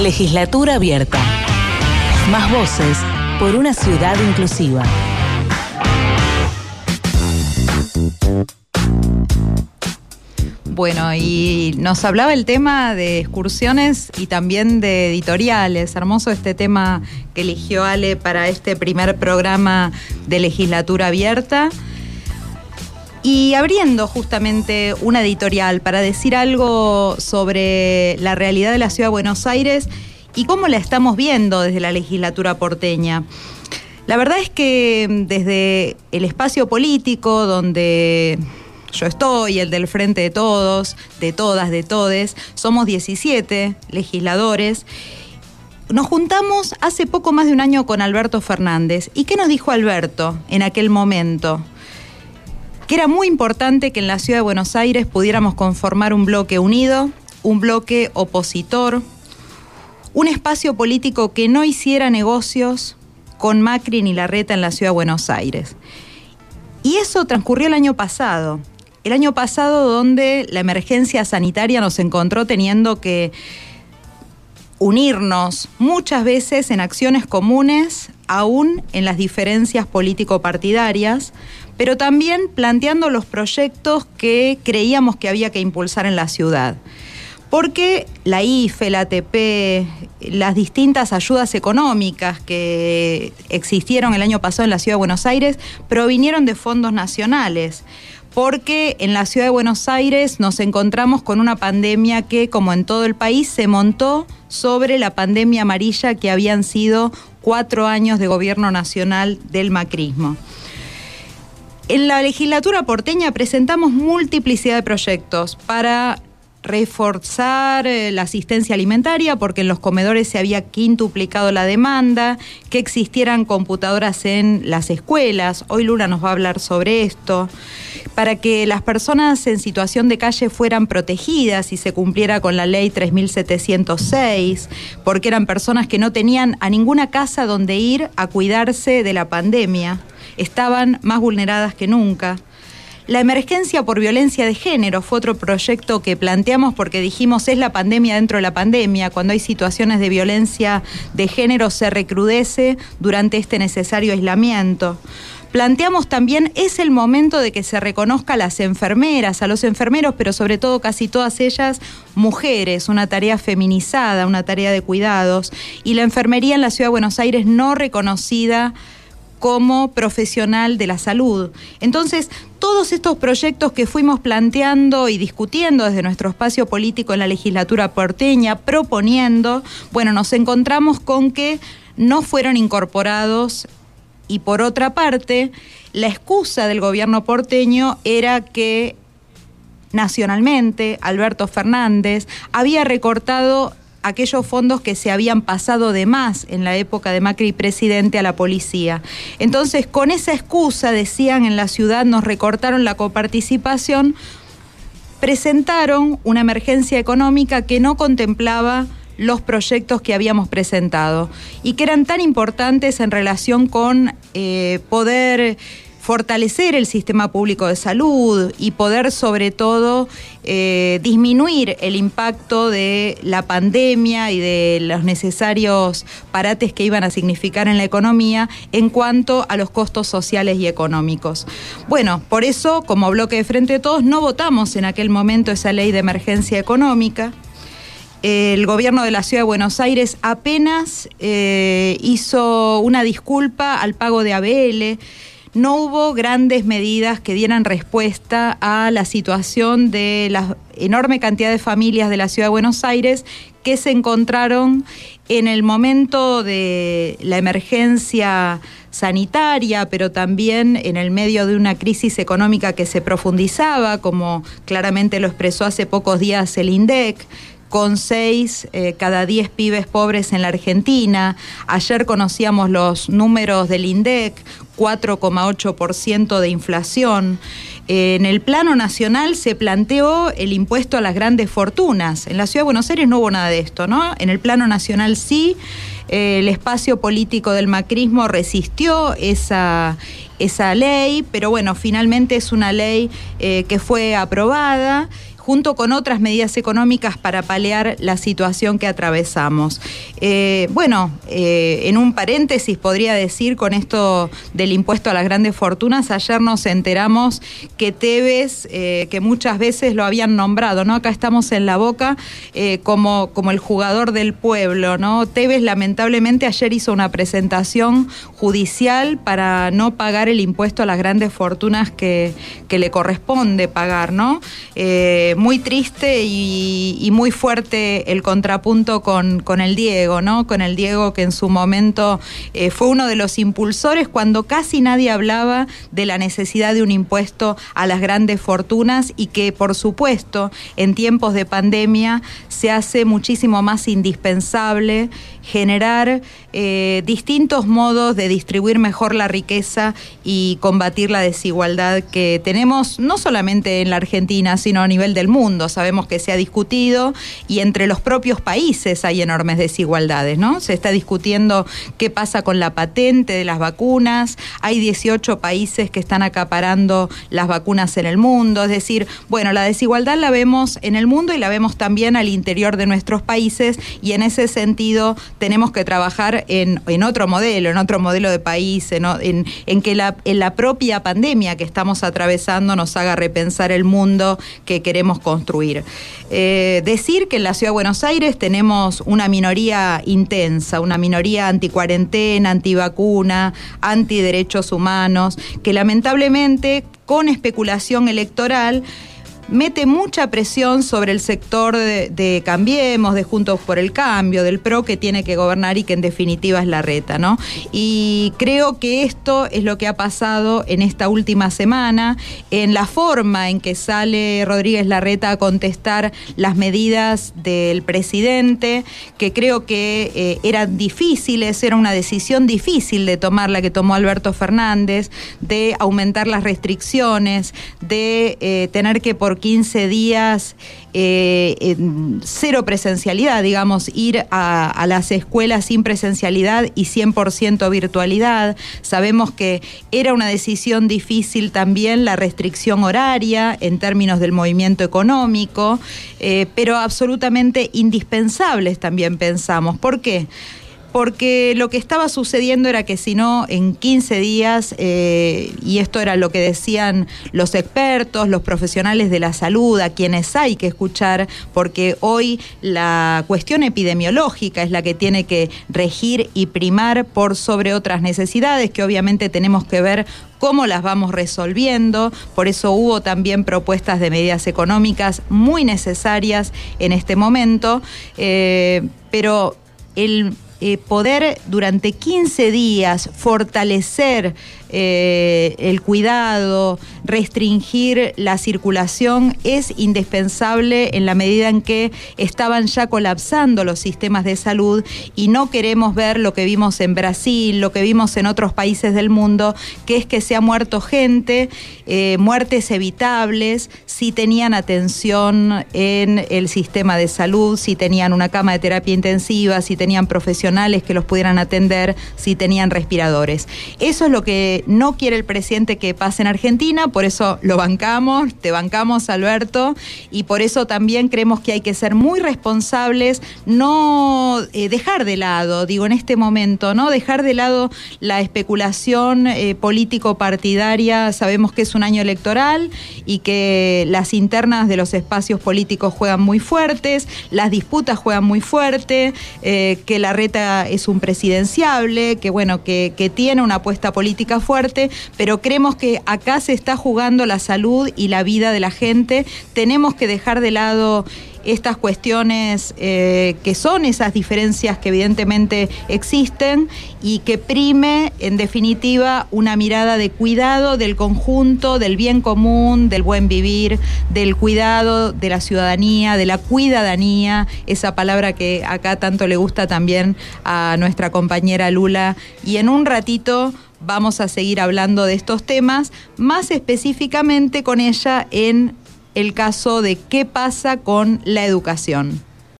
Legislatura abierta. Más voces por una ciudad inclusiva. Bueno, y nos hablaba el tema de excursiones y también de editoriales. Hermoso este tema que eligió Ale para este primer programa de legislatura abierta. Y abriendo justamente una editorial para decir algo sobre la realidad de la ciudad de Buenos Aires y cómo la estamos viendo desde la legislatura porteña. La verdad es que desde el espacio político donde yo estoy, el del Frente de Todos, de todas, de todes, somos 17 legisladores. Nos juntamos hace poco más de un año con Alberto Fernández. ¿Y qué nos dijo Alberto en aquel momento? Que era muy importante que en la ciudad de Buenos Aires pudiéramos conformar un bloque unido, un bloque opositor, un espacio político que no hiciera negocios con Macri ni Larreta en la ciudad de Buenos Aires. Y eso transcurrió el año pasado el año pasado donde la emergencia sanitaria nos encontró teniendo que unirnos muchas veces en acciones comunes, aún en las diferencias político-partidarias, pero también planteando los proyectos que creíamos que había que impulsar en la ciudad. Porque la IFE, la ATP, las distintas ayudas económicas que existieron el año pasado en la Ciudad de Buenos Aires provinieron de fondos nacionales porque en la ciudad de Buenos Aires nos encontramos con una pandemia que, como en todo el país, se montó sobre la pandemia amarilla que habían sido cuatro años de gobierno nacional del macrismo. En la legislatura porteña presentamos multiplicidad de proyectos para reforzar eh, la asistencia alimentaria porque en los comedores se había quintuplicado la demanda, que existieran computadoras en las escuelas, hoy Lula nos va a hablar sobre esto, para que las personas en situación de calle fueran protegidas y se cumpliera con la ley 3706, porque eran personas que no tenían a ninguna casa donde ir a cuidarse de la pandemia, estaban más vulneradas que nunca. La emergencia por violencia de género fue otro proyecto que planteamos porque dijimos es la pandemia dentro de la pandemia. Cuando hay situaciones de violencia de género se recrudece durante este necesario aislamiento. Planteamos también, es el momento de que se reconozca a las enfermeras, a los enfermeros, pero sobre todo casi todas ellas mujeres, una tarea feminizada, una tarea de cuidados, y la enfermería en la Ciudad de Buenos Aires no reconocida como profesional de la salud. Entonces, todos estos proyectos que fuimos planteando y discutiendo desde nuestro espacio político en la legislatura porteña, proponiendo, bueno, nos encontramos con que no fueron incorporados y por otra parte, la excusa del gobierno porteño era que nacionalmente Alberto Fernández había recortado aquellos fondos que se habían pasado de más en la época de Macri presidente a la policía. Entonces, con esa excusa, decían en la ciudad, nos recortaron la coparticipación, presentaron una emergencia económica que no contemplaba los proyectos que habíamos presentado y que eran tan importantes en relación con eh, poder fortalecer el sistema público de salud y poder sobre todo eh, disminuir el impacto de la pandemia y de los necesarios parates que iban a significar en la economía en cuanto a los costos sociales y económicos. Bueno, por eso, como bloque de Frente de Todos, no votamos en aquel momento esa ley de emergencia económica el gobierno de la ciudad de Buenos Aires apenas eh, hizo una disculpa al pago de ABL no hubo grandes medidas que dieran respuesta a la situación de la enorme cantidad de familias de la ciudad de Buenos Aires que se encontraron en el momento de la emergencia sanitaria, pero también en el medio de una crisis económica que se profundizaba, como claramente lo expresó hace pocos días el INDEC, con seis eh, cada diez pibes pobres en la Argentina. Ayer conocíamos los números del INDEC, 4,8% de inflación. en el plano nacional se planteó el impuesto a las grandes fortunas. En la Ciudad de Buenos Aires no hubo nada de esto, ¿no? En el plano nacional sí. el espacio político del macrismo resistió esa, esa ley, pero bueno, finalmente es una ley eh, que fue aprobada junto con otras medidas económicas para paliar la situación que atravesamos. Eh, bueno, eh, en un paréntesis podría decir con esto del impuesto a las grandes fortunas, ayer nos enteramos que Tevez, eh, que muchas veces lo habían nombrado, ¿no? Acá estamos en la boca como, como el jugador del pueblo, ¿no? Tevez lamentablemente ayer hizo una presentación judicial para no pagar el impuesto a las grandes fortunas que, que le corresponde pagar, ¿no? Muy triste y, muy fuerte el contrapunto con, el Diego, ¿no? Con el Diego que en su momento eh, fue uno de los impulsores cuando casi nadie hablaba de la necesidad de un impuesto a las grandes fortunas y que por supuesto en tiempos de pandemia se hace muchísimo más indispensable generar eh, distintos modos de distribuir mejor la riqueza y combatir la desigualdad que tenemos no solamente en la Argentina, sino a nivel del mundo. Sabemos que se ha discutido y entre los propios países hay enormes desigualdades, ¿no? Se está discutiendo qué pasa con la patente de las vacunas, hay 18 países que están acaparando las vacunas en el mundo, es decir, bueno, la desigualdad la vemos en el mundo y la vemos también al interior de nuestros países y en ese sentido tenemos que trabajar en, otro modelo, en otro modelo de país, en, que la, en la propia pandemia que estamos atravesando nos haga repensar el mundo que queremos construir. Eh, decir que en la Ciudad de Buenos Aires tenemos una minoría intensa, una minoría anticuarentena, antivacuna, antiderechos humanos, que lamentablemente con especulación electoral mete mucha presión sobre el sector de, Cambiemos, de Juntos por el Cambio, del PRO que tiene que gobernar y que en definitiva es la reta, ¿no? Y creo que esto es lo que ha pasado en esta última semana, en la forma en que sale Rodríguez Larreta a contestar las medidas del presidente, que creo que eh, eran difíciles, era una decisión difícil de tomar la que tomó Alberto Fernández, de aumentar las restricciones, de eh, tener que por 15 días, eh, cero presencialidad, digamos, ir a, las escuelas sin presencialidad y 100% virtualidad. Sabemos que era una decisión difícil también la restricción horaria en términos del movimiento económico, eh, pero absolutamente indispensables también pensamos. ¿Por qué? Porque lo que estaba sucediendo era que si no, en 15 días, eh, y esto era lo que decían los expertos, los profesionales de la salud, a quienes hay que escuchar, porque hoy la cuestión epidemiológica es la que tiene que regir y primar por sobre otras necesidades que obviamente tenemos que ver cómo las vamos resolviendo. Por eso hubo también propuestas de medidas económicas muy necesarias en este momento. Eh, pero el eh, poder durante 15 días fortalecer eh, el cuidado, restringir la circulación es indispensable en la medida en que estaban ya colapsando los sistemas de salud y no queremos ver lo que vimos en Brasil, lo que vimos en otros países del mundo, que es que se ha muerto gente, eh, muertes evitables, si tenían atención en el sistema de salud, si tenían una cama de terapia intensiva, si tenían profesionales que los pudieran atender, si tenían respiradores. Eso es lo no quiere el presidente que pase en Argentina, por eso lo bancamos, te bancamos Alberto, y por eso también creemos que hay que ser muy responsables, no eh, dejar de lado, digo en este momento, no dejar de lado la especulación eh, político-partidaria, sabemos que es un año electoral y que las internas de los espacios políticos juegan muy fuertes, las disputas juegan muy fuerte, eh, que la reta es un presidenciable, que bueno, que, que tiene una apuesta política fuerte, pero creemos que acá se está jugando la salud y la vida de la gente. Tenemos que dejar de lado estas cuestiones eh, que son esas diferencias que evidentemente existen y que prime en definitiva una mirada de cuidado del conjunto, del bien común, del buen vivir, del cuidado de la ciudadanía, de la cuidadanía, esa palabra que acá tanto le gusta también a nuestra compañera Lula. Y en un ratito vamos a seguir hablando de estos temas, más específicamente con ella en el caso de qué pasa con la educación.